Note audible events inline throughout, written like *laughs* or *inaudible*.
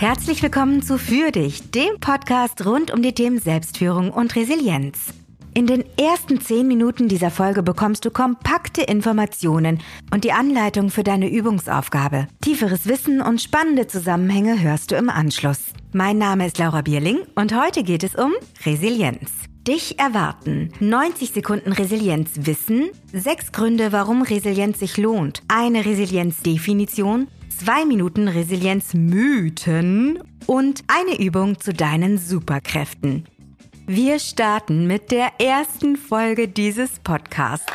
Herzlich willkommen zu Für dich, dem Podcast rund um die Themen Selbstführung und Resilienz. In den ersten zehn Minuten dieser Folge bekommst du kompakte Informationen und die Anleitung für deine Übungsaufgabe. Tieferes Wissen und spannende Zusammenhänge hörst du im Anschluss. Mein Name ist Laura Bierling und heute geht es um Resilienz. Dich erwarten 90 Sekunden Resilienz wissen, sechs Gründe, warum Resilienz sich lohnt, eine Resilienzdefinition zwei Minuten Resilienzmythen und eine Übung zu deinen Superkräften. Wir starten mit der ersten Folge dieses Podcasts.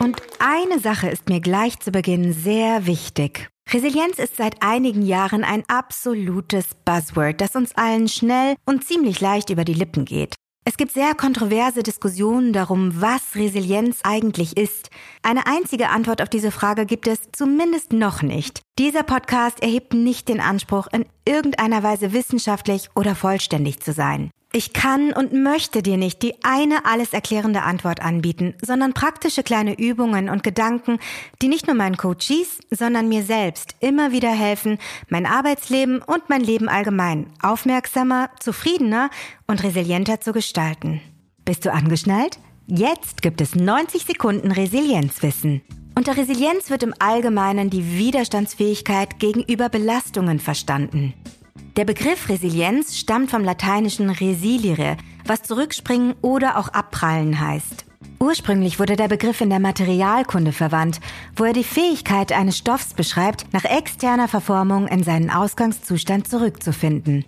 Und eine Sache ist mir gleich zu Beginn sehr wichtig. Resilienz ist seit einigen Jahren ein absolutes Buzzword, das uns allen schnell und ziemlich leicht über die Lippen geht. Es gibt sehr kontroverse Diskussionen darum, was Resilienz eigentlich ist. Eine einzige Antwort auf diese Frage gibt es zumindest noch nicht. Dieser Podcast erhebt nicht den Anspruch, in irgendeiner Weise wissenschaftlich oder vollständig zu sein. Ich kann und möchte dir nicht die eine alles erklärende Antwort anbieten, sondern praktische kleine Übungen und Gedanken, die nicht nur meinen Coaches, sondern mir selbst immer wieder helfen, mein Arbeitsleben und mein Leben allgemein aufmerksamer, zufriedener und resilienter zu gestalten. Bist du angeschnallt? Jetzt gibt es 90 Sekunden Resilienzwissen. Unter Resilienz wird im Allgemeinen die Widerstandsfähigkeit gegenüber Belastungen verstanden. Der Begriff Resilienz stammt vom lateinischen resilire, was zurückspringen oder auch abprallen heißt. Ursprünglich wurde der Begriff in der Materialkunde verwandt, wo er die Fähigkeit eines Stoffs beschreibt, nach externer Verformung in seinen Ausgangszustand zurückzufinden.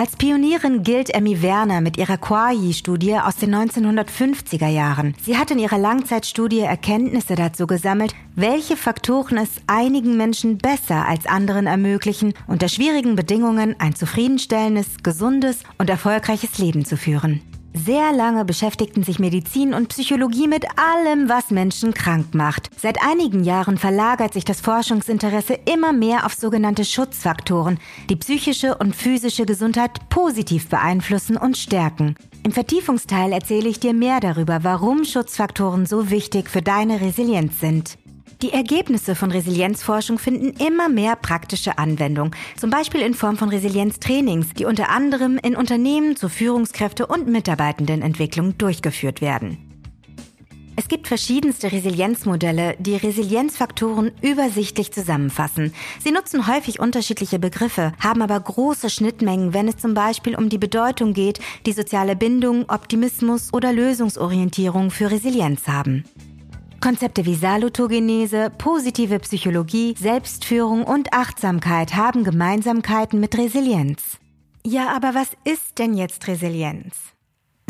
Als Pionierin gilt Emmy Werner mit ihrer Quayi-Studie aus den 1950er Jahren. Sie hat in ihrer Langzeitstudie Erkenntnisse dazu gesammelt, welche Faktoren es einigen Menschen besser als anderen ermöglichen, unter schwierigen Bedingungen ein zufriedenstellendes, gesundes und erfolgreiches Leben zu führen. Sehr lange beschäftigten sich Medizin und Psychologie mit allem, was Menschen krank macht. Seit einigen Jahren verlagert sich das Forschungsinteresse immer mehr auf sogenannte Schutzfaktoren, die psychische und physische Gesundheit positiv beeinflussen und stärken. Im Vertiefungsteil erzähle ich dir mehr darüber, warum Schutzfaktoren so wichtig für deine Resilienz sind. Die Ergebnisse von Resilienzforschung finden immer mehr praktische Anwendung, zum Beispiel in Form von Resilienztrainings, die unter anderem in Unternehmen zur Führungskräfte- und Mitarbeitendenentwicklung durchgeführt werden. Es gibt verschiedenste Resilienzmodelle, die Resilienzfaktoren übersichtlich zusammenfassen. Sie nutzen häufig unterschiedliche Begriffe, haben aber große Schnittmengen, wenn es zum Beispiel um die Bedeutung geht, die soziale Bindung, Optimismus oder Lösungsorientierung für Resilienz haben. Konzepte wie Salutogenese, positive Psychologie, Selbstführung und Achtsamkeit haben Gemeinsamkeiten mit Resilienz. Ja, aber was ist denn jetzt Resilienz?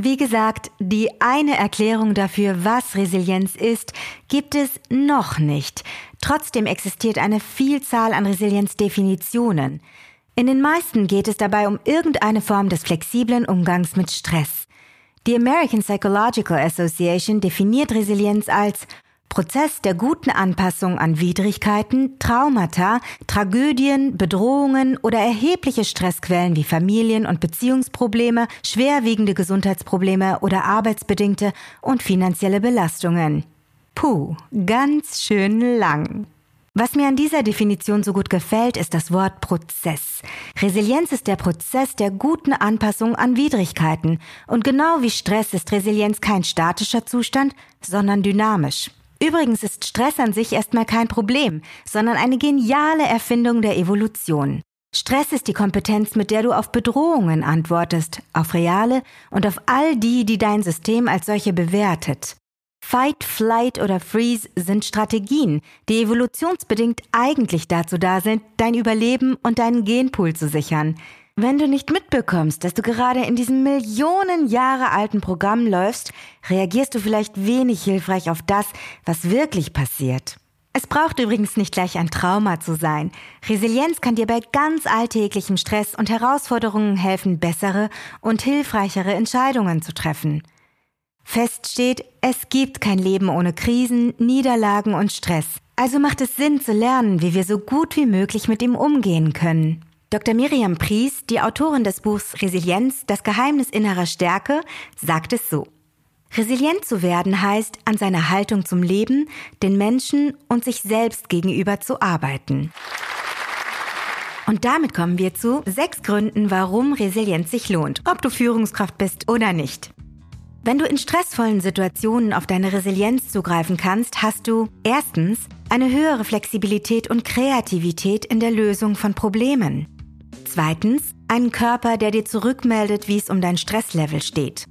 Wie gesagt, die eine Erklärung dafür, was Resilienz ist, gibt es noch nicht. Trotzdem existiert eine Vielzahl an Resilienzdefinitionen. In den meisten geht es dabei um irgendeine Form des flexiblen Umgangs mit Stress. Die American Psychological Association definiert Resilienz als Prozess der guten Anpassung an Widrigkeiten, Traumata, Tragödien, Bedrohungen oder erhebliche Stressquellen wie Familien- und Beziehungsprobleme, schwerwiegende Gesundheitsprobleme oder arbeitsbedingte und finanzielle Belastungen. Puh, ganz schön lang. Was mir an dieser Definition so gut gefällt, ist das Wort Prozess. Resilienz ist der Prozess der guten Anpassung an Widrigkeiten. Und genau wie Stress ist Resilienz kein statischer Zustand, sondern dynamisch. Übrigens ist Stress an sich erstmal kein Problem, sondern eine geniale Erfindung der Evolution. Stress ist die Kompetenz, mit der du auf Bedrohungen antwortest, auf reale und auf all die, die dein System als solche bewertet. Fight, Flight oder Freeze sind Strategien, die evolutionsbedingt eigentlich dazu da sind, dein Überleben und deinen Genpool zu sichern. Wenn du nicht mitbekommst, dass du gerade in diesem Millionen Jahre alten Programm läufst, reagierst du vielleicht wenig hilfreich auf das, was wirklich passiert. Es braucht übrigens nicht gleich ein Trauma zu sein. Resilienz kann dir bei ganz alltäglichem Stress und Herausforderungen helfen, bessere und hilfreichere Entscheidungen zu treffen. Fest steht, es gibt kein Leben ohne Krisen, Niederlagen und Stress. Also macht es Sinn zu lernen, wie wir so gut wie möglich mit ihm umgehen können. Dr. Miriam Pries, die Autorin des Buchs Resilienz, das Geheimnis innerer Stärke, sagt es so. Resilient zu werden heißt, an seiner Haltung zum Leben, den Menschen und sich selbst gegenüber zu arbeiten. Und damit kommen wir zu sechs Gründen, warum Resilienz sich lohnt, ob du Führungskraft bist oder nicht. Wenn du in stressvollen Situationen auf deine Resilienz zugreifen kannst, hast du erstens eine höhere Flexibilität und Kreativität in der Lösung von Problemen. Zweitens einen Körper, der dir zurückmeldet, wie es um dein Stresslevel steht.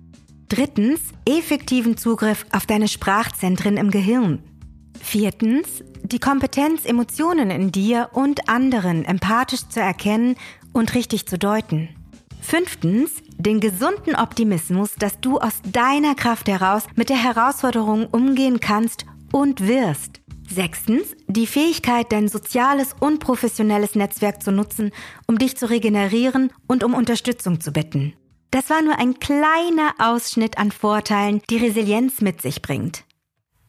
Drittens effektiven Zugriff auf deine Sprachzentren im Gehirn. Viertens die Kompetenz, Emotionen in dir und anderen empathisch zu erkennen und richtig zu deuten. Fünftens, den gesunden Optimismus, dass du aus deiner Kraft heraus mit der Herausforderung umgehen kannst und wirst. Sechstens, die Fähigkeit, dein soziales und professionelles Netzwerk zu nutzen, um dich zu regenerieren und um Unterstützung zu bitten. Das war nur ein kleiner Ausschnitt an Vorteilen, die Resilienz mit sich bringt.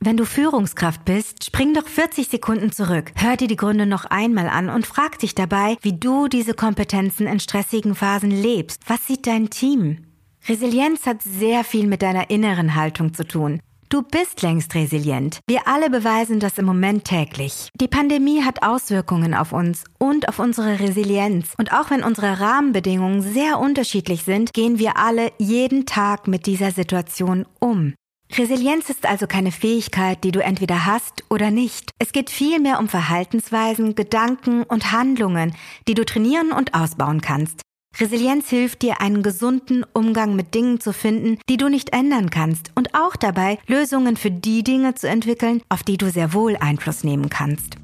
Wenn du Führungskraft bist, spring doch 40 Sekunden zurück, hör dir die Gründe noch einmal an und frag dich dabei, wie du diese Kompetenzen in stressigen Phasen lebst. Was sieht dein Team? Resilienz hat sehr viel mit deiner inneren Haltung zu tun. Du bist längst resilient. Wir alle beweisen das im Moment täglich. Die Pandemie hat Auswirkungen auf uns und auf unsere Resilienz. Und auch wenn unsere Rahmenbedingungen sehr unterschiedlich sind, gehen wir alle jeden Tag mit dieser Situation um. Resilienz ist also keine Fähigkeit, die du entweder hast oder nicht. Es geht vielmehr um Verhaltensweisen, Gedanken und Handlungen, die du trainieren und ausbauen kannst. Resilienz hilft dir, einen gesunden Umgang mit Dingen zu finden, die du nicht ändern kannst und auch dabei, Lösungen für die Dinge zu entwickeln, auf die du sehr wohl Einfluss nehmen kannst.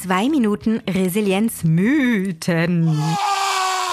Zwei Minuten Resilienzmythen.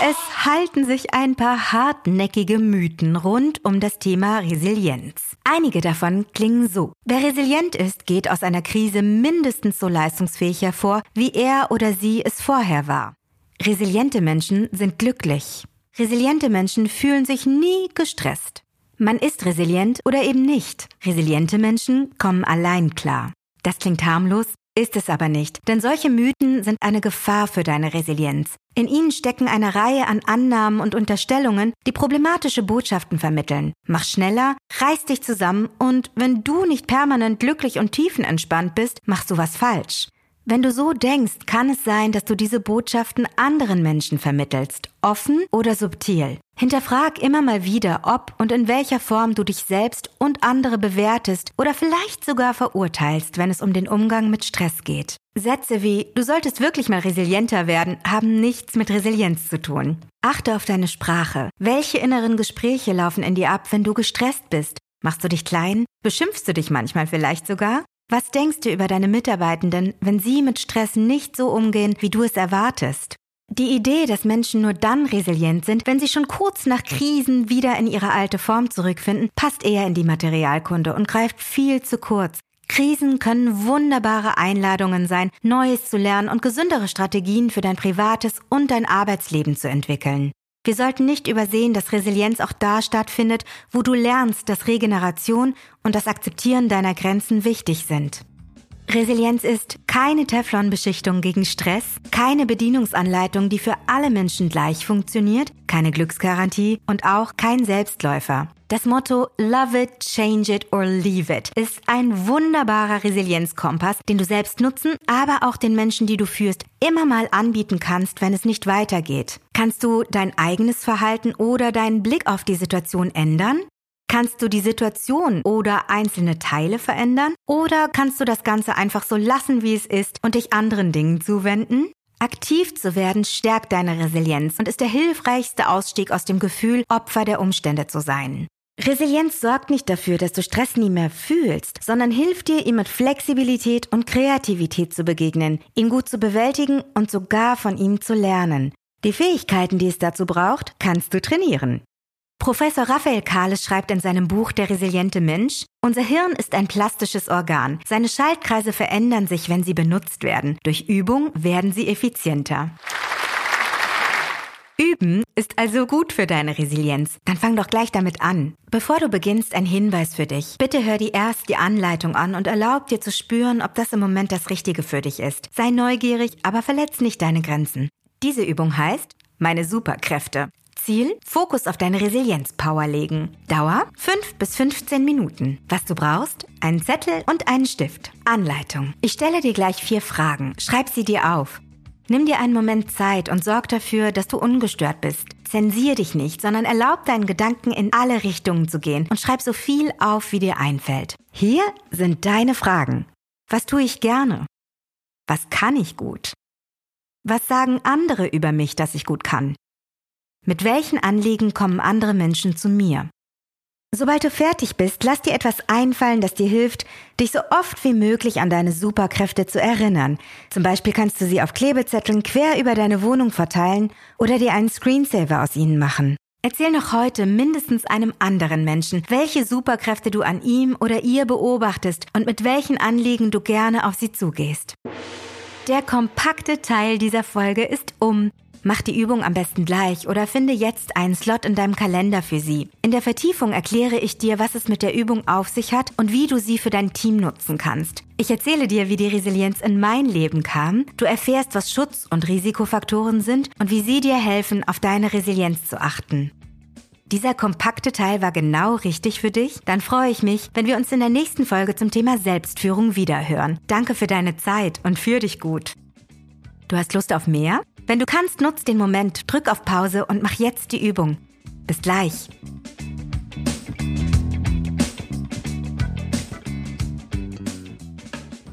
Es halten sich ein paar hartnäckige Mythen rund um das Thema Resilienz. Einige davon klingen so. Wer resilient ist, geht aus einer Krise mindestens so leistungsfähig hervor, wie er oder sie es vorher war. Resiliente Menschen sind glücklich. Resiliente Menschen fühlen sich nie gestresst. Man ist resilient oder eben nicht. Resiliente Menschen kommen allein klar. Das klingt harmlos, ist es aber nicht, denn solche Mythen sind eine Gefahr für deine Resilienz. In ihnen stecken eine Reihe an Annahmen und Unterstellungen, die problematische Botschaften vermitteln. Mach schneller, reiß dich zusammen und wenn du nicht permanent glücklich und tiefenentspannt bist, machst du was falsch. Wenn du so denkst, kann es sein, dass du diese Botschaften anderen Menschen vermittelst, offen oder subtil. Hinterfrag immer mal wieder, ob und in welcher Form du dich selbst und andere bewertest oder vielleicht sogar verurteilst, wenn es um den Umgang mit Stress geht. Sätze wie du solltest wirklich mal resilienter werden haben nichts mit Resilienz zu tun. Achte auf deine Sprache. Welche inneren Gespräche laufen in dir ab, wenn du gestresst bist? Machst du dich klein? Beschimpfst du dich manchmal vielleicht sogar? Was denkst du über deine Mitarbeitenden, wenn sie mit Stress nicht so umgehen, wie du es erwartest? Die Idee, dass Menschen nur dann resilient sind, wenn sie schon kurz nach Krisen wieder in ihre alte Form zurückfinden, passt eher in die Materialkunde und greift viel zu kurz. Krisen können wunderbare Einladungen sein, Neues zu lernen und gesündere Strategien für dein privates und dein Arbeitsleben zu entwickeln. Wir sollten nicht übersehen, dass Resilienz auch da stattfindet, wo du lernst, dass Regeneration und das Akzeptieren deiner Grenzen wichtig sind. Resilienz ist keine Teflonbeschichtung gegen Stress, keine Bedienungsanleitung, die für alle Menschen gleich funktioniert, keine Glücksgarantie und auch kein Selbstläufer. Das Motto Love it, change it or leave it ist ein wunderbarer Resilienzkompass, den du selbst nutzen, aber auch den Menschen, die du führst, immer mal anbieten kannst, wenn es nicht weitergeht. Kannst du dein eigenes Verhalten oder deinen Blick auf die Situation ändern? Kannst du die Situation oder einzelne Teile verändern? Oder kannst du das Ganze einfach so lassen, wie es ist und dich anderen Dingen zuwenden? Aktiv zu werden stärkt deine Resilienz und ist der hilfreichste Ausstieg aus dem Gefühl, Opfer der Umstände zu sein. Resilienz sorgt nicht dafür, dass du Stress nie mehr fühlst, sondern hilft dir, ihm mit Flexibilität und Kreativität zu begegnen, ihn gut zu bewältigen und sogar von ihm zu lernen. Die Fähigkeiten, die es dazu braucht, kannst du trainieren. Professor Raphael Kahles schreibt in seinem Buch Der resiliente Mensch, unser Hirn ist ein plastisches Organ. Seine Schaltkreise verändern sich, wenn sie benutzt werden. Durch Übung werden sie effizienter. Üben ist also gut für deine Resilienz. Dann fang doch gleich damit an. Bevor du beginnst, ein Hinweis für dich. Bitte hör dir erst die Anleitung an und erlaub dir zu spüren, ob das im Moment das Richtige für dich ist. Sei neugierig, aber verletz nicht deine Grenzen. Diese Übung heißt meine Superkräfte. Ziel, Fokus auf deine Resilienzpower legen. Dauer 5 bis 15 Minuten. Was du brauchst? Einen Zettel und einen Stift. Anleitung. Ich stelle dir gleich vier Fragen. Schreib sie dir auf. Nimm dir einen Moment Zeit und sorg dafür, dass du ungestört bist. Zensier dich nicht, sondern erlaub deinen Gedanken in alle Richtungen zu gehen und schreib so viel auf, wie dir einfällt. Hier sind deine Fragen. Was tue ich gerne? Was kann ich gut? Was sagen andere über mich, dass ich gut kann? Mit welchen Anliegen kommen andere Menschen zu mir? Sobald du fertig bist, lass dir etwas einfallen, das dir hilft, dich so oft wie möglich an deine Superkräfte zu erinnern. Zum Beispiel kannst du sie auf Klebezetteln quer über deine Wohnung verteilen oder dir einen Screensaver aus ihnen machen. Erzähl noch heute mindestens einem anderen Menschen, welche Superkräfte du an ihm oder ihr beobachtest und mit welchen Anliegen du gerne auf sie zugehst. Der kompakte Teil dieser Folge ist um. Mach die Übung am besten gleich oder finde jetzt einen Slot in deinem Kalender für sie. In der Vertiefung erkläre ich dir, was es mit der Übung auf sich hat und wie du sie für dein Team nutzen kannst. Ich erzähle dir, wie die Resilienz in mein Leben kam. Du erfährst, was Schutz- und Risikofaktoren sind und wie sie dir helfen, auf deine Resilienz zu achten. Dieser kompakte Teil war genau richtig für dich? Dann freue ich mich, wenn wir uns in der nächsten Folge zum Thema Selbstführung wiederhören. Danke für deine Zeit und für dich gut. Du hast Lust auf mehr? Wenn du kannst, nutz den Moment, drück auf Pause und mach jetzt die Übung. Bis gleich.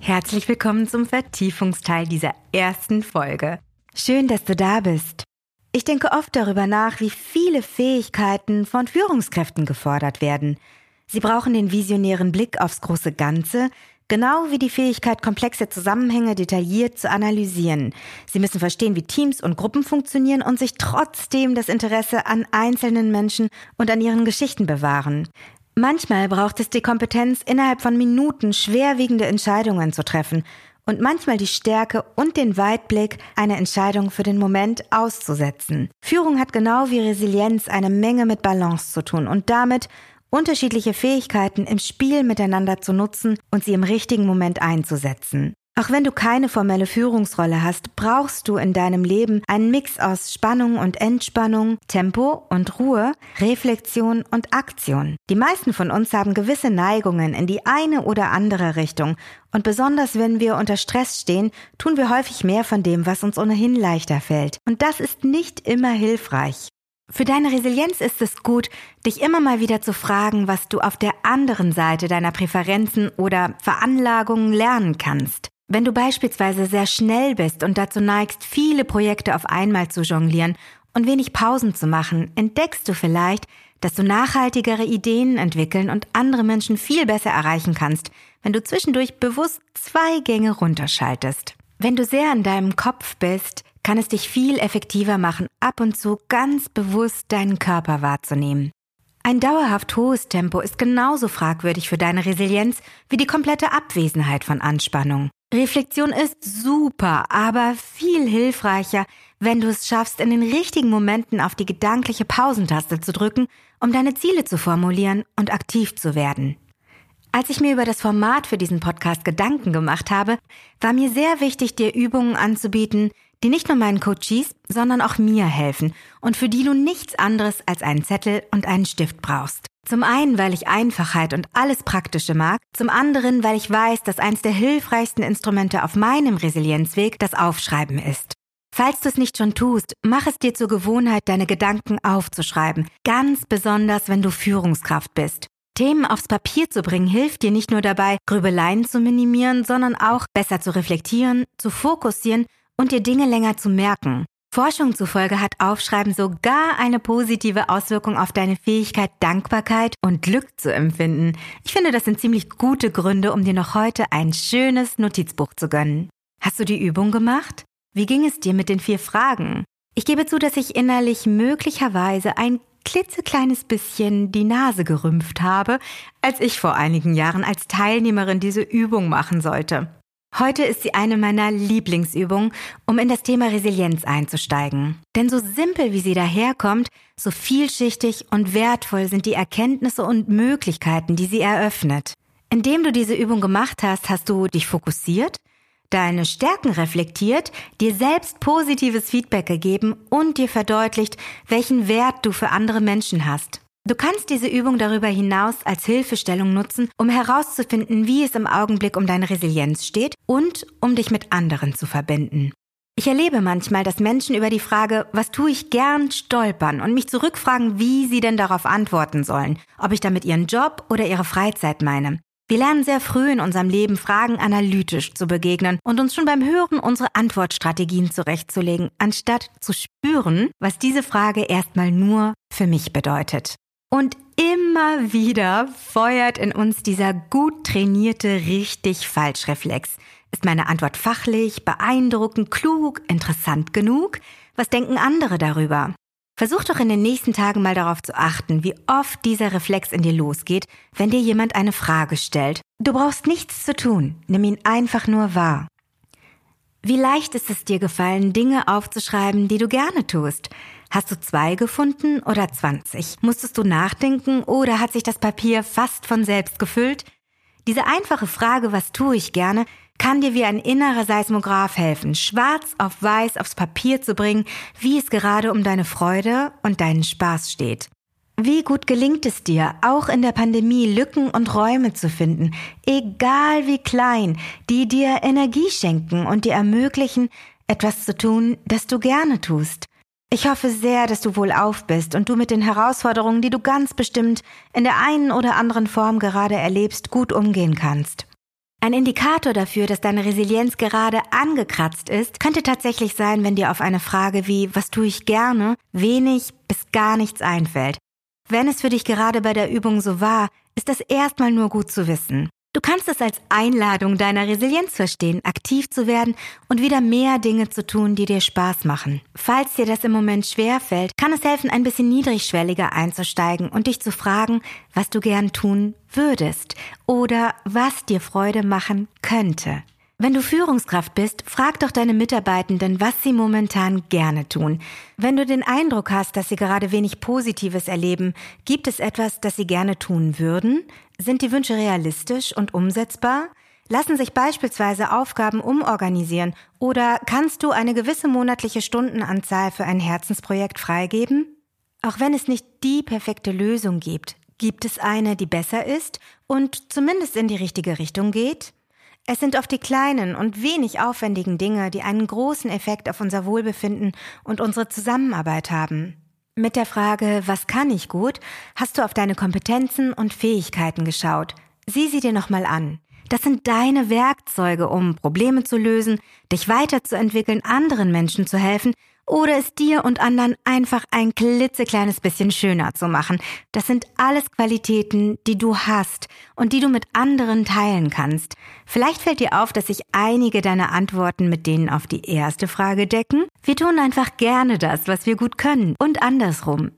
Herzlich willkommen zum Vertiefungsteil dieser ersten Folge. Schön, dass du da bist. Ich denke oft darüber nach, wie viele Fähigkeiten von Führungskräften gefordert werden. Sie brauchen den visionären Blick aufs große Ganze, Genau wie die Fähigkeit, komplexe Zusammenhänge detailliert zu analysieren. Sie müssen verstehen, wie Teams und Gruppen funktionieren und sich trotzdem das Interesse an einzelnen Menschen und an ihren Geschichten bewahren. Manchmal braucht es die Kompetenz, innerhalb von Minuten schwerwiegende Entscheidungen zu treffen und manchmal die Stärke und den Weitblick, eine Entscheidung für den Moment auszusetzen. Führung hat genau wie Resilienz eine Menge mit Balance zu tun und damit unterschiedliche Fähigkeiten im Spiel miteinander zu nutzen und sie im richtigen Moment einzusetzen. Auch wenn du keine formelle Führungsrolle hast, brauchst du in deinem Leben einen Mix aus Spannung und Entspannung, Tempo und Ruhe, Reflexion und Aktion. Die meisten von uns haben gewisse Neigungen in die eine oder andere Richtung und besonders wenn wir unter Stress stehen, tun wir häufig mehr von dem, was uns ohnehin leichter fällt. Und das ist nicht immer hilfreich. Für deine Resilienz ist es gut, dich immer mal wieder zu fragen, was du auf der anderen Seite deiner Präferenzen oder Veranlagungen lernen kannst. Wenn du beispielsweise sehr schnell bist und dazu neigst, viele Projekte auf einmal zu jonglieren und wenig Pausen zu machen, entdeckst du vielleicht, dass du nachhaltigere Ideen entwickeln und andere Menschen viel besser erreichen kannst, wenn du zwischendurch bewusst zwei Gänge runterschaltest. Wenn du sehr in deinem Kopf bist, kann es dich viel effektiver machen, ab und zu ganz bewusst deinen Körper wahrzunehmen. Ein dauerhaft hohes Tempo ist genauso fragwürdig für deine Resilienz wie die komplette Abwesenheit von Anspannung. Reflexion ist super, aber viel hilfreicher, wenn du es schaffst, in den richtigen Momenten auf die gedankliche Pausentaste zu drücken, um deine Ziele zu formulieren und aktiv zu werden. Als ich mir über das Format für diesen Podcast Gedanken gemacht habe, war mir sehr wichtig, dir Übungen anzubieten, die nicht nur meinen Coaches, sondern auch mir helfen und für die du nichts anderes als einen Zettel und einen Stift brauchst. Zum einen, weil ich Einfachheit und alles Praktische mag, zum anderen, weil ich weiß, dass eins der hilfreichsten Instrumente auf meinem Resilienzweg das Aufschreiben ist. Falls du es nicht schon tust, mach es dir zur Gewohnheit, deine Gedanken aufzuschreiben, ganz besonders, wenn du Führungskraft bist. Themen aufs Papier zu bringen hilft dir nicht nur dabei, Grübeleien zu minimieren, sondern auch besser zu reflektieren, zu fokussieren und dir Dinge länger zu merken. Forschung zufolge hat Aufschreiben sogar eine positive Auswirkung auf deine Fähigkeit, Dankbarkeit und Glück zu empfinden. Ich finde, das sind ziemlich gute Gründe, um dir noch heute ein schönes Notizbuch zu gönnen. Hast du die Übung gemacht? Wie ging es dir mit den vier Fragen? Ich gebe zu, dass ich innerlich möglicherweise ein klitzekleines bisschen die Nase gerümpft habe, als ich vor einigen Jahren als Teilnehmerin diese Übung machen sollte. Heute ist sie eine meiner Lieblingsübungen, um in das Thema Resilienz einzusteigen. Denn so simpel wie sie daherkommt, so vielschichtig und wertvoll sind die Erkenntnisse und Möglichkeiten, die sie eröffnet. Indem du diese Übung gemacht hast, hast du dich fokussiert, deine Stärken reflektiert, dir selbst positives Feedback gegeben und dir verdeutlicht, welchen Wert du für andere Menschen hast. Du kannst diese Übung darüber hinaus als Hilfestellung nutzen, um herauszufinden, wie es im Augenblick um deine Resilienz steht und um dich mit anderen zu verbinden. Ich erlebe manchmal, dass Menschen über die Frage, was tue ich gern, stolpern und mich zurückfragen, wie sie denn darauf antworten sollen, ob ich damit ihren Job oder ihre Freizeit meine. Wir lernen sehr früh in unserem Leben, Fragen analytisch zu begegnen und uns schon beim Hören unsere Antwortstrategien zurechtzulegen, anstatt zu spüren, was diese Frage erstmal nur für mich bedeutet. Und immer wieder feuert in uns dieser gut trainierte richtig-falsch-Reflex. Ist meine Antwort fachlich, beeindruckend, klug, interessant genug? Was denken andere darüber? Versuch doch in den nächsten Tagen mal darauf zu achten, wie oft dieser Reflex in dir losgeht, wenn dir jemand eine Frage stellt. Du brauchst nichts zu tun, nimm ihn einfach nur wahr. Wie leicht ist es dir gefallen, Dinge aufzuschreiben, die du gerne tust? Hast du zwei gefunden oder zwanzig? Musstest du nachdenken oder hat sich das Papier fast von selbst gefüllt? Diese einfache Frage, was tue ich gerne, kann dir wie ein innerer Seismograph helfen, schwarz auf weiß aufs Papier zu bringen, wie es gerade um deine Freude und deinen Spaß steht. Wie gut gelingt es dir, auch in der Pandemie Lücken und Räume zu finden, egal wie klein, die dir Energie schenken und dir ermöglichen, etwas zu tun, das du gerne tust. Ich hoffe sehr, dass du wohlauf bist und du mit den Herausforderungen, die du ganz bestimmt in der einen oder anderen Form gerade erlebst, gut umgehen kannst. Ein Indikator dafür, dass deine Resilienz gerade angekratzt ist, könnte tatsächlich sein, wenn dir auf eine Frage wie was tue ich gerne wenig bis gar nichts einfällt. Wenn es für dich gerade bei der Übung so war, ist das erstmal nur gut zu wissen. Du kannst es als Einladung deiner Resilienz verstehen, aktiv zu werden und wieder mehr Dinge zu tun, die dir Spaß machen. Falls dir das im Moment schwer fällt, kann es helfen, ein bisschen niedrigschwelliger einzusteigen und dich zu fragen, was du gern tun würdest oder was dir Freude machen könnte. Wenn du Führungskraft bist, frag doch deine Mitarbeitenden, was sie momentan gerne tun. Wenn du den Eindruck hast, dass sie gerade wenig Positives erleben, gibt es etwas, das sie gerne tun würden? Sind die Wünsche realistisch und umsetzbar? Lassen sich beispielsweise Aufgaben umorganisieren oder kannst du eine gewisse monatliche Stundenanzahl für ein Herzensprojekt freigeben? Auch wenn es nicht die perfekte Lösung gibt, gibt es eine, die besser ist und zumindest in die richtige Richtung geht? Es sind oft die kleinen und wenig aufwendigen Dinge, die einen großen Effekt auf unser Wohlbefinden und unsere Zusammenarbeit haben. Mit der Frage, was kann ich gut, hast du auf deine Kompetenzen und Fähigkeiten geschaut. Sieh sie dir nochmal an. Das sind deine Werkzeuge, um Probleme zu lösen, dich weiterzuentwickeln, anderen Menschen zu helfen oder es dir und anderen einfach ein klitzekleines bisschen schöner zu machen. Das sind alles Qualitäten, die du hast und die du mit anderen teilen kannst. Vielleicht fällt dir auf, dass sich einige deiner Antworten mit denen auf die erste Frage decken. Wir tun einfach gerne das, was wir gut können und andersrum.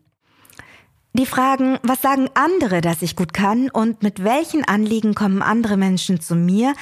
Die Fragen, was sagen andere, dass ich gut kann und mit welchen Anliegen kommen andere Menschen zu mir,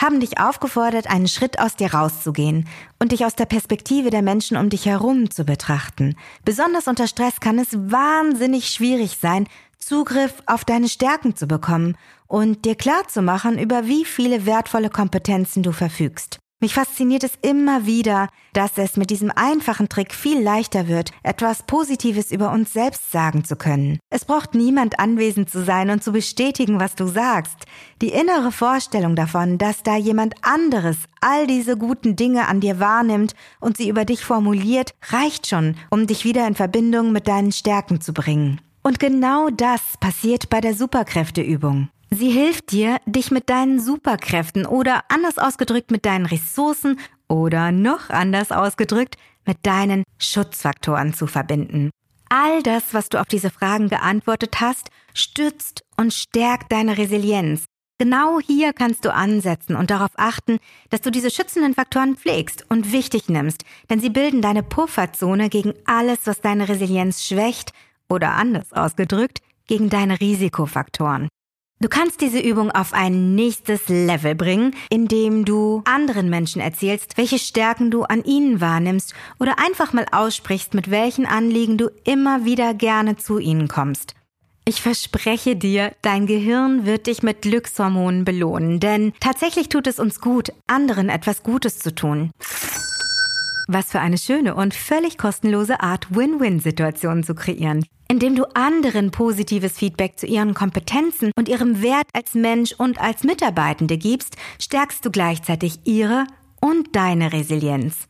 haben dich aufgefordert, einen Schritt aus dir rauszugehen und dich aus der Perspektive der Menschen um dich herum zu betrachten. Besonders unter Stress kann es wahnsinnig schwierig sein, Zugriff auf deine Stärken zu bekommen und dir klar zu machen, über wie viele wertvolle Kompetenzen du verfügst. Mich fasziniert es immer wieder, dass es mit diesem einfachen Trick viel leichter wird, etwas Positives über uns selbst sagen zu können. Es braucht niemand anwesend zu sein und zu bestätigen, was du sagst. Die innere Vorstellung davon, dass da jemand anderes all diese guten Dinge an dir wahrnimmt und sie über dich formuliert, reicht schon, um dich wieder in Verbindung mit deinen Stärken zu bringen. Und genau das passiert bei der Superkräfteübung. Sie hilft dir, dich mit deinen Superkräften oder anders ausgedrückt mit deinen Ressourcen oder noch anders ausgedrückt mit deinen Schutzfaktoren zu verbinden. All das, was du auf diese Fragen geantwortet hast, stützt und stärkt deine Resilienz. Genau hier kannst du ansetzen und darauf achten, dass du diese schützenden Faktoren pflegst und wichtig nimmst, denn sie bilden deine Pufferzone gegen alles, was deine Resilienz schwächt oder anders ausgedrückt, gegen deine Risikofaktoren. Du kannst diese Übung auf ein nächstes Level bringen, indem du anderen Menschen erzählst, welche Stärken du an ihnen wahrnimmst oder einfach mal aussprichst, mit welchen Anliegen du immer wieder gerne zu ihnen kommst. Ich verspreche dir, dein Gehirn wird dich mit Glückshormonen belohnen, denn tatsächlich tut es uns gut, anderen etwas Gutes zu tun. Was für eine schöne und völlig kostenlose Art, Win-Win-Situationen zu kreieren. Indem du anderen positives Feedback zu ihren Kompetenzen und ihrem Wert als Mensch und als Mitarbeitende gibst, stärkst du gleichzeitig ihre und deine Resilienz.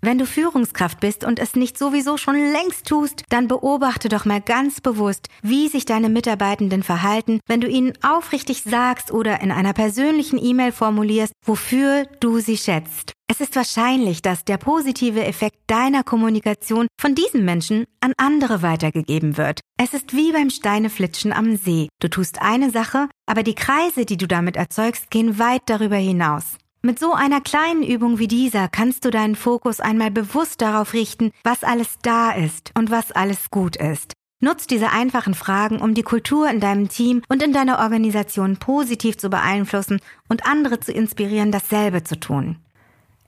Wenn du Führungskraft bist und es nicht sowieso schon längst tust, dann beobachte doch mal ganz bewusst, wie sich deine Mitarbeitenden verhalten, wenn du ihnen aufrichtig sagst oder in einer persönlichen E-Mail formulierst, wofür du sie schätzt. Es ist wahrscheinlich, dass der positive Effekt deiner Kommunikation von diesen Menschen an andere weitergegeben wird. Es ist wie beim Steineflitschen am See. Du tust eine Sache, aber die Kreise, die du damit erzeugst, gehen weit darüber hinaus. Mit so einer kleinen Übung wie dieser kannst du deinen Fokus einmal bewusst darauf richten, was alles da ist und was alles gut ist. Nutz diese einfachen Fragen, um die Kultur in deinem Team und in deiner Organisation positiv zu beeinflussen und andere zu inspirieren, dasselbe zu tun.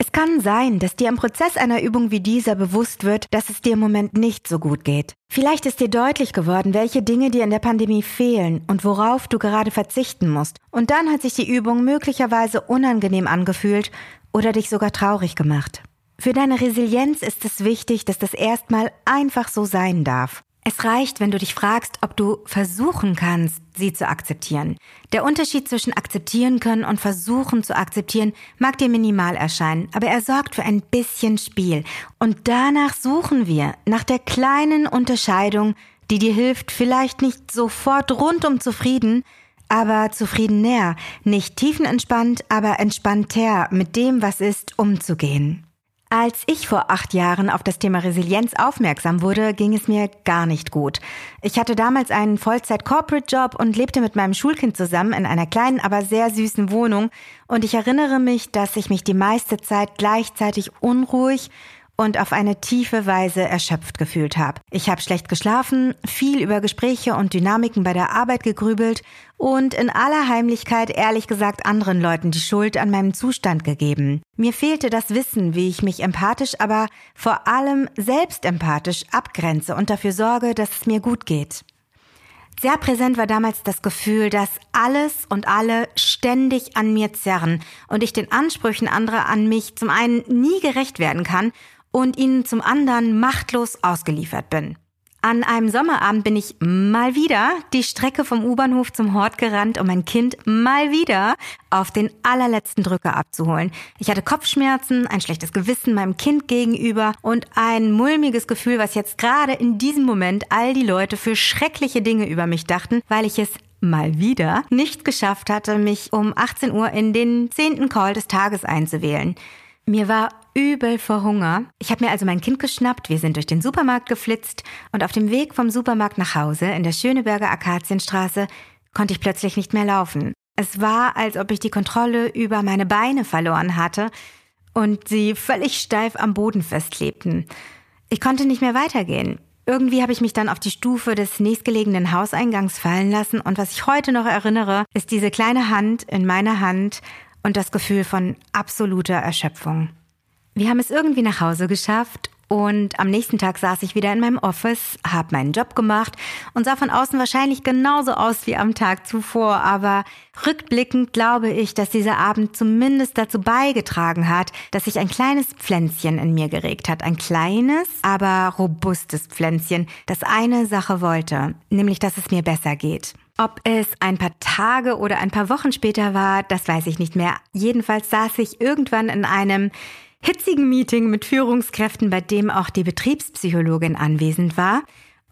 Es kann sein, dass dir im Prozess einer Übung wie dieser bewusst wird, dass es dir im Moment nicht so gut geht. Vielleicht ist dir deutlich geworden, welche Dinge dir in der Pandemie fehlen und worauf du gerade verzichten musst. Und dann hat sich die Übung möglicherweise unangenehm angefühlt oder dich sogar traurig gemacht. Für deine Resilienz ist es wichtig, dass das erstmal einfach so sein darf. Es reicht, wenn du dich fragst, ob du versuchen kannst, sie zu akzeptieren. Der Unterschied zwischen akzeptieren können und versuchen zu akzeptieren mag dir minimal erscheinen, aber er sorgt für ein bisschen Spiel. Und danach suchen wir, nach der kleinen Unterscheidung, die dir hilft, vielleicht nicht sofort rundum zufrieden, aber zufriedener, nicht tiefenentspannt, aber entspannter mit dem, was ist, umzugehen. Als ich vor acht Jahren auf das Thema Resilienz aufmerksam wurde, ging es mir gar nicht gut. Ich hatte damals einen Vollzeit-Corporate-Job und lebte mit meinem Schulkind zusammen in einer kleinen, aber sehr süßen Wohnung. Und ich erinnere mich, dass ich mich die meiste Zeit gleichzeitig unruhig und auf eine tiefe Weise erschöpft gefühlt habe. Ich habe schlecht geschlafen, viel über Gespräche und Dynamiken bei der Arbeit gegrübelt und in aller Heimlichkeit ehrlich gesagt anderen Leuten die Schuld an meinem Zustand gegeben. Mir fehlte das Wissen, wie ich mich empathisch, aber vor allem selbstempathisch abgrenze und dafür sorge, dass es mir gut geht. Sehr präsent war damals das Gefühl, dass alles und alle ständig an mir zerren und ich den Ansprüchen anderer an mich zum einen nie gerecht werden kann und ihnen zum anderen machtlos ausgeliefert bin. An einem Sommerabend bin ich mal wieder die Strecke vom U-Bahnhof zum Hort gerannt, um mein Kind mal wieder auf den allerletzten Drücker abzuholen. Ich hatte Kopfschmerzen, ein schlechtes Gewissen meinem Kind gegenüber und ein mulmiges Gefühl, was jetzt gerade in diesem Moment all die Leute für schreckliche Dinge über mich dachten, weil ich es mal wieder nicht geschafft hatte, mich um 18 Uhr in den zehnten Call des Tages einzuwählen. Mir war übel vor Hunger. Ich habe mir also mein Kind geschnappt, wir sind durch den Supermarkt geflitzt und auf dem Weg vom Supermarkt nach Hause in der Schöneberger Akazienstraße konnte ich plötzlich nicht mehr laufen. Es war, als ob ich die Kontrolle über meine Beine verloren hatte und sie völlig steif am Boden festklebten. Ich konnte nicht mehr weitergehen. Irgendwie habe ich mich dann auf die Stufe des nächstgelegenen Hauseingangs fallen lassen und was ich heute noch erinnere, ist diese kleine Hand in meiner Hand und das Gefühl von absoluter Erschöpfung. Wir haben es irgendwie nach Hause geschafft und am nächsten Tag saß ich wieder in meinem Office, habe meinen Job gemacht und sah von außen wahrscheinlich genauso aus wie am Tag zuvor. Aber rückblickend glaube ich, dass dieser Abend zumindest dazu beigetragen hat, dass sich ein kleines Pflänzchen in mir geregt hat. Ein kleines, aber robustes Pflänzchen, das eine Sache wollte, nämlich dass es mir besser geht. Ob es ein paar Tage oder ein paar Wochen später war, das weiß ich nicht mehr. Jedenfalls saß ich irgendwann in einem hitzigen Meeting mit Führungskräften, bei dem auch die Betriebspsychologin anwesend war.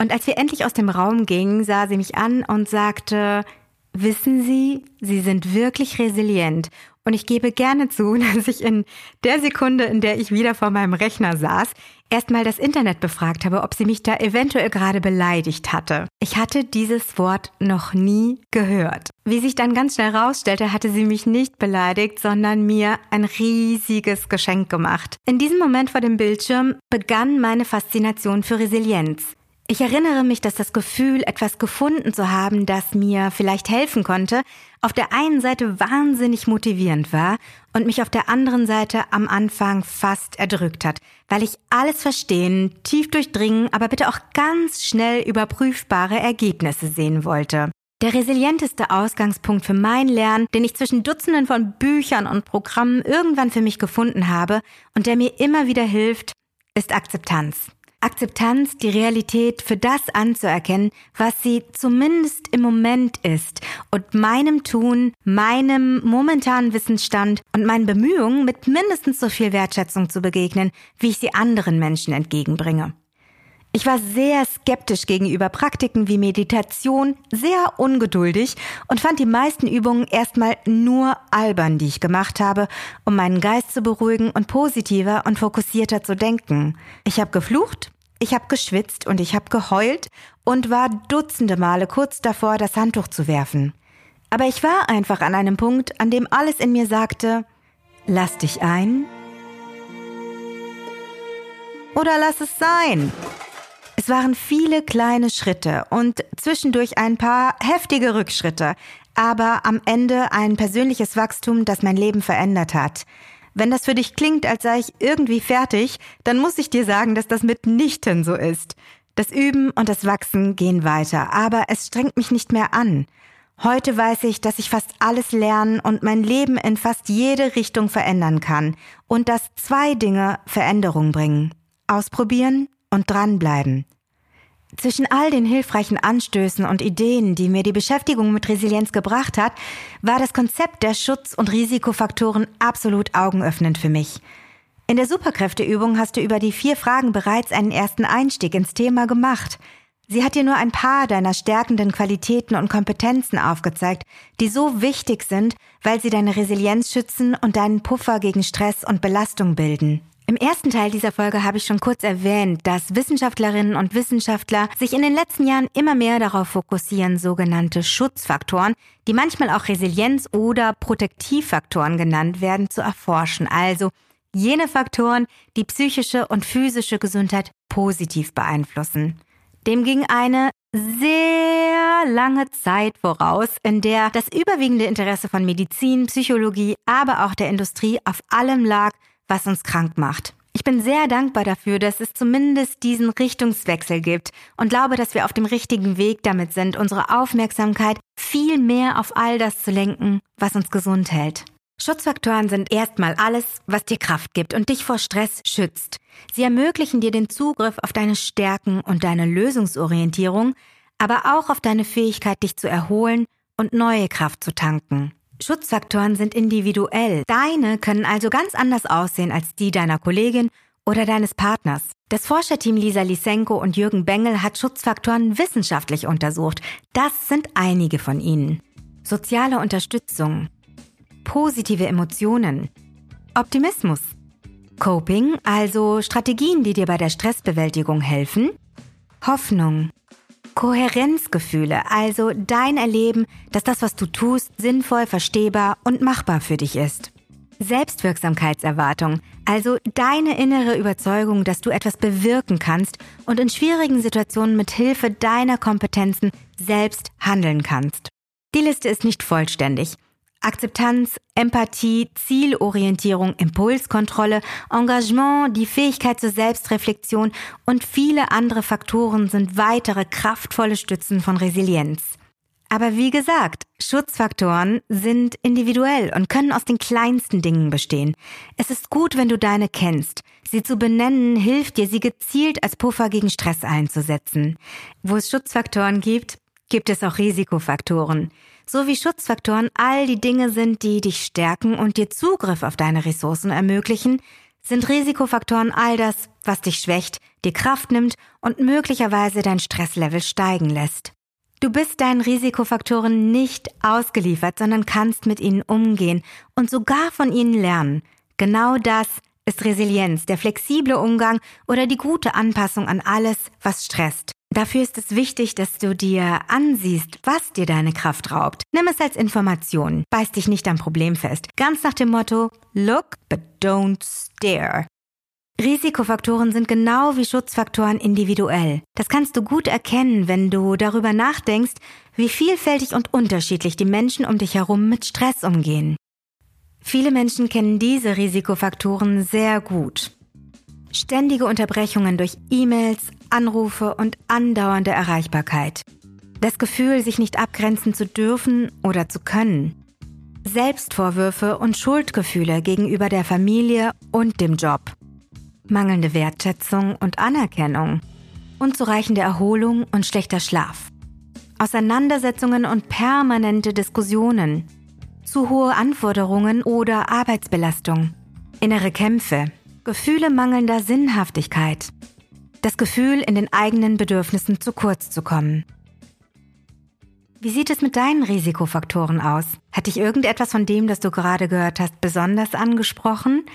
Und als wir endlich aus dem Raum gingen, sah sie mich an und sagte, wissen Sie, Sie sind wirklich resilient. Und ich gebe gerne zu, *laughs* dass ich in der Sekunde, in der ich wieder vor meinem Rechner saß, erstmal das Internet befragt habe, ob sie mich da eventuell gerade beleidigt hatte. Ich hatte dieses Wort noch nie gehört. Wie sich dann ganz schnell rausstellte, hatte sie mich nicht beleidigt, sondern mir ein riesiges Geschenk gemacht. In diesem Moment vor dem Bildschirm begann meine Faszination für Resilienz. Ich erinnere mich, dass das Gefühl, etwas gefunden zu haben, das mir vielleicht helfen konnte, auf der einen Seite wahnsinnig motivierend war und mich auf der anderen Seite am Anfang fast erdrückt hat, weil ich alles verstehen, tief durchdringen, aber bitte auch ganz schnell überprüfbare Ergebnisse sehen wollte. Der resilienteste Ausgangspunkt für mein Lernen, den ich zwischen Dutzenden von Büchern und Programmen irgendwann für mich gefunden habe und der mir immer wieder hilft, ist Akzeptanz. Akzeptanz, die Realität für das anzuerkennen, was sie zumindest im Moment ist und meinem Tun, meinem momentanen Wissensstand und meinen Bemühungen mit mindestens so viel Wertschätzung zu begegnen, wie ich sie anderen Menschen entgegenbringe. Ich war sehr skeptisch gegenüber Praktiken wie Meditation, sehr ungeduldig und fand die meisten Übungen erstmal nur albern, die ich gemacht habe, um meinen Geist zu beruhigen und positiver und fokussierter zu denken. Ich habe geflucht, ich habe geschwitzt und ich habe geheult und war dutzende Male kurz davor, das Handtuch zu werfen. Aber ich war einfach an einem Punkt, an dem alles in mir sagte, lass dich ein oder lass es sein. Es waren viele kleine Schritte und zwischendurch ein paar heftige Rückschritte, aber am Ende ein persönliches Wachstum, das mein Leben verändert hat. Wenn das für dich klingt, als sei ich irgendwie fertig, dann muss ich dir sagen, dass das mitnichten so ist. Das Üben und das Wachsen gehen weiter, aber es strengt mich nicht mehr an. Heute weiß ich, dass ich fast alles lernen und mein Leben in fast jede Richtung verändern kann und dass zwei Dinge Veränderung bringen. Ausprobieren und dranbleiben. Zwischen all den hilfreichen Anstößen und Ideen, die mir die Beschäftigung mit Resilienz gebracht hat, war das Konzept der Schutz- und Risikofaktoren absolut augenöffnend für mich. In der Superkräfteübung hast du über die vier Fragen bereits einen ersten Einstieg ins Thema gemacht. Sie hat dir nur ein paar deiner stärkenden Qualitäten und Kompetenzen aufgezeigt, die so wichtig sind, weil sie deine Resilienz schützen und deinen Puffer gegen Stress und Belastung bilden. Im ersten Teil dieser Folge habe ich schon kurz erwähnt, dass Wissenschaftlerinnen und Wissenschaftler sich in den letzten Jahren immer mehr darauf fokussieren, sogenannte Schutzfaktoren, die manchmal auch Resilienz- oder Protektivfaktoren genannt werden, zu erforschen. Also jene Faktoren, die psychische und physische Gesundheit positiv beeinflussen. Dem ging eine sehr lange Zeit voraus, in der das überwiegende Interesse von Medizin, Psychologie, aber auch der Industrie auf allem lag, was uns krank macht. Ich bin sehr dankbar dafür, dass es zumindest diesen Richtungswechsel gibt und glaube, dass wir auf dem richtigen Weg damit sind, unsere Aufmerksamkeit viel mehr auf all das zu lenken, was uns gesund hält. Schutzfaktoren sind erstmal alles, was dir Kraft gibt und dich vor Stress schützt. Sie ermöglichen dir den Zugriff auf deine Stärken und deine Lösungsorientierung, aber auch auf deine Fähigkeit, dich zu erholen und neue Kraft zu tanken. Schutzfaktoren sind individuell. Deine können also ganz anders aussehen als die deiner Kollegin oder deines Partners. Das Forscherteam Lisa Lisenko und Jürgen Bengel hat Schutzfaktoren wissenschaftlich untersucht. Das sind einige von ihnen. Soziale Unterstützung, positive Emotionen, Optimismus, Coping, also Strategien, die dir bei der Stressbewältigung helfen, Hoffnung, Kohärenzgefühle, also dein Erleben, dass das, was du tust, sinnvoll, verstehbar und machbar für dich ist. Selbstwirksamkeitserwartung, also deine innere Überzeugung, dass du etwas bewirken kannst und in schwierigen Situationen mit Hilfe deiner Kompetenzen selbst handeln kannst. Die Liste ist nicht vollständig. Akzeptanz, Empathie, Zielorientierung, Impulskontrolle, Engagement, die Fähigkeit zur Selbstreflexion und viele andere Faktoren sind weitere kraftvolle Stützen von Resilienz. Aber wie gesagt, Schutzfaktoren sind individuell und können aus den kleinsten Dingen bestehen. Es ist gut, wenn du deine kennst. Sie zu benennen hilft dir, sie gezielt als Puffer gegen Stress einzusetzen. Wo es Schutzfaktoren gibt, gibt es auch Risikofaktoren so wie Schutzfaktoren all die Dinge sind, die dich stärken und dir Zugriff auf deine Ressourcen ermöglichen, sind Risikofaktoren all das, was dich schwächt, dir Kraft nimmt und möglicherweise dein Stresslevel steigen lässt. Du bist deinen Risikofaktoren nicht ausgeliefert, sondern kannst mit ihnen umgehen und sogar von ihnen lernen. Genau das ist Resilienz, der flexible Umgang oder die gute Anpassung an alles, was stresst. Dafür ist es wichtig, dass du dir ansiehst, was dir deine Kraft raubt. Nimm es als Information. Beiß dich nicht am Problem fest. Ganz nach dem Motto, look, but don't stare. Risikofaktoren sind genau wie Schutzfaktoren individuell. Das kannst du gut erkennen, wenn du darüber nachdenkst, wie vielfältig und unterschiedlich die Menschen um dich herum mit Stress umgehen. Viele Menschen kennen diese Risikofaktoren sehr gut. Ständige Unterbrechungen durch E-Mails, Anrufe und andauernde Erreichbarkeit. Das Gefühl, sich nicht abgrenzen zu dürfen oder zu können. Selbstvorwürfe und Schuldgefühle gegenüber der Familie und dem Job. mangelnde Wertschätzung und Anerkennung, unzureichende Erholung und schlechter Schlaf, Auseinandersetzungen und permanente Diskussionen, zu hohe Anforderungen oder Arbeitsbelastung, innere Kämpfe, Gefühle mangelnder Sinnhaftigkeit, das Gefühl, in den eigenen Bedürfnissen zu kurz zu kommen. Wie sieht es mit deinen Risikofaktoren aus? Hat dich irgendetwas von dem, das du gerade gehört hast, besonders angesprochen?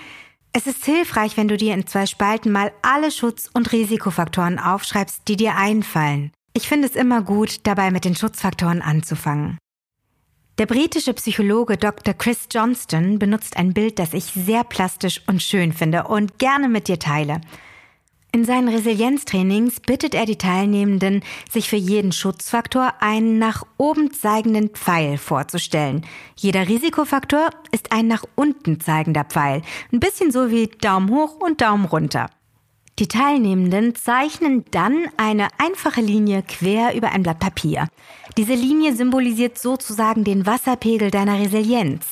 Es ist hilfreich, wenn du dir in zwei Spalten mal alle Schutz- und Risikofaktoren aufschreibst, die dir einfallen. Ich finde es immer gut, dabei mit den Schutzfaktoren anzufangen. Der britische Psychologe Dr. Chris Johnston benutzt ein Bild, das ich sehr plastisch und schön finde und gerne mit dir teile. In seinen Resilienztrainings bittet er die Teilnehmenden, sich für jeden Schutzfaktor einen nach oben zeigenden Pfeil vorzustellen. Jeder Risikofaktor ist ein nach unten zeigender Pfeil, ein bisschen so wie Daumen hoch und Daumen runter. Die Teilnehmenden zeichnen dann eine einfache Linie quer über ein Blatt Papier. Diese Linie symbolisiert sozusagen den Wasserpegel deiner Resilienz.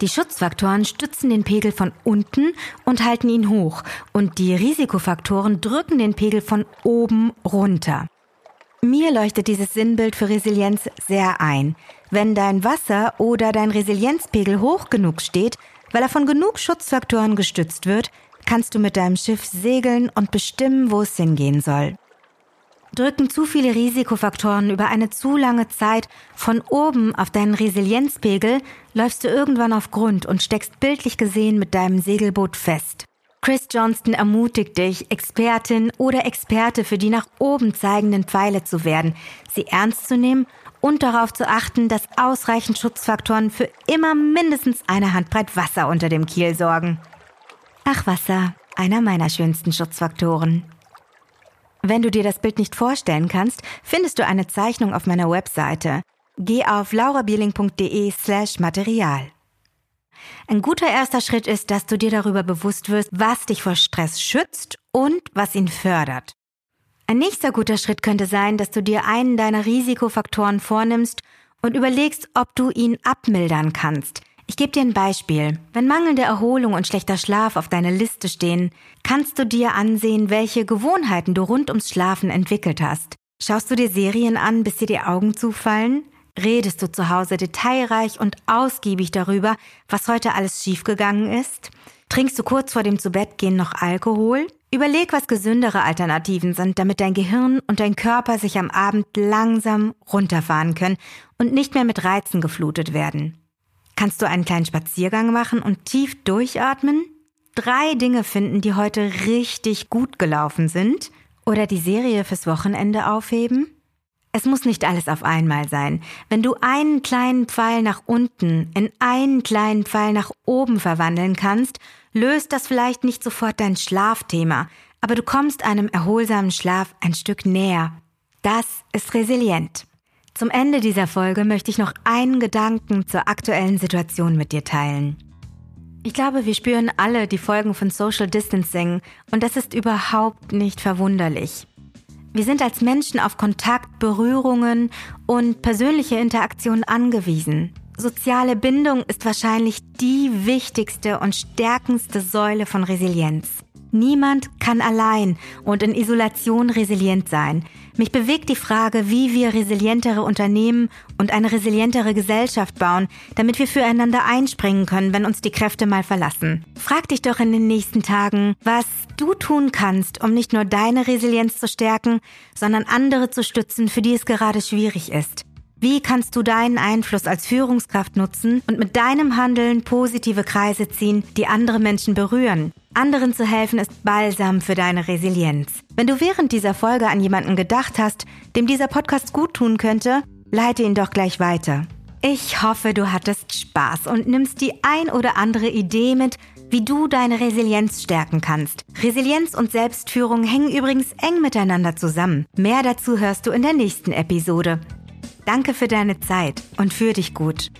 Die Schutzfaktoren stützen den Pegel von unten und halten ihn hoch und die Risikofaktoren drücken den Pegel von oben runter. Mir leuchtet dieses Sinnbild für Resilienz sehr ein. Wenn dein Wasser oder dein Resilienzpegel hoch genug steht, weil er von genug Schutzfaktoren gestützt wird, kannst du mit deinem Schiff segeln und bestimmen, wo es hingehen soll. Drücken zu viele Risikofaktoren über eine zu lange Zeit von oben auf deinen Resilienzpegel, läufst du irgendwann auf Grund und steckst bildlich gesehen mit deinem Segelboot fest. Chris Johnston ermutigt dich, Expertin oder Experte für die nach oben zeigenden Pfeile zu werden, sie ernst zu nehmen und darauf zu achten, dass ausreichend Schutzfaktoren für immer mindestens eine Handbreit Wasser unter dem Kiel sorgen. Ach Wasser, einer meiner schönsten Schutzfaktoren. Wenn du dir das Bild nicht vorstellen kannst, findest du eine Zeichnung auf meiner Webseite. Geh auf laurabierling.de slash Material. Ein guter erster Schritt ist, dass du dir darüber bewusst wirst, was dich vor Stress schützt und was ihn fördert. Ein nächster guter Schritt könnte sein, dass du dir einen deiner Risikofaktoren vornimmst und überlegst, ob du ihn abmildern kannst, ich gebe dir ein Beispiel. Wenn mangelnde Erholung und schlechter Schlaf auf deiner Liste stehen, kannst du dir ansehen, welche Gewohnheiten du rund ums Schlafen entwickelt hast. Schaust du dir Serien an, bis dir die Augen zufallen? Redest du zu Hause detailreich und ausgiebig darüber, was heute alles schiefgegangen ist? Trinkst du kurz vor dem Zubettgehen noch Alkohol? Überleg, was gesündere Alternativen sind, damit dein Gehirn und dein Körper sich am Abend langsam runterfahren können und nicht mehr mit Reizen geflutet werden. Kannst du einen kleinen Spaziergang machen und tief durchatmen? Drei Dinge finden, die heute richtig gut gelaufen sind? Oder die Serie fürs Wochenende aufheben? Es muss nicht alles auf einmal sein. Wenn du einen kleinen Pfeil nach unten in einen kleinen Pfeil nach oben verwandeln kannst, löst das vielleicht nicht sofort dein Schlafthema, aber du kommst einem erholsamen Schlaf ein Stück näher. Das ist resilient. Zum Ende dieser Folge möchte ich noch einen Gedanken zur aktuellen Situation mit dir teilen. Ich glaube, wir spüren alle die Folgen von Social Distancing und das ist überhaupt nicht verwunderlich. Wir sind als Menschen auf Kontakt, Berührungen und persönliche Interaktion angewiesen. Soziale Bindung ist wahrscheinlich die wichtigste und stärkendste Säule von Resilienz. Niemand kann allein und in Isolation resilient sein. Mich bewegt die Frage, wie wir resilientere Unternehmen und eine resilientere Gesellschaft bauen, damit wir füreinander einspringen können, wenn uns die Kräfte mal verlassen. Frag dich doch in den nächsten Tagen, was du tun kannst, um nicht nur deine Resilienz zu stärken, sondern andere zu stützen, für die es gerade schwierig ist. Wie kannst du deinen Einfluss als Führungskraft nutzen und mit deinem Handeln positive Kreise ziehen, die andere Menschen berühren? Anderen zu helfen ist Balsam für deine Resilienz. Wenn du während dieser Folge an jemanden gedacht hast, dem dieser Podcast gut tun könnte, leite ihn doch gleich weiter. Ich hoffe, du hattest Spaß und nimmst die ein oder andere Idee mit, wie du deine Resilienz stärken kannst. Resilienz und Selbstführung hängen übrigens eng miteinander zusammen. Mehr dazu hörst du in der nächsten Episode. Danke für deine Zeit und für dich gut.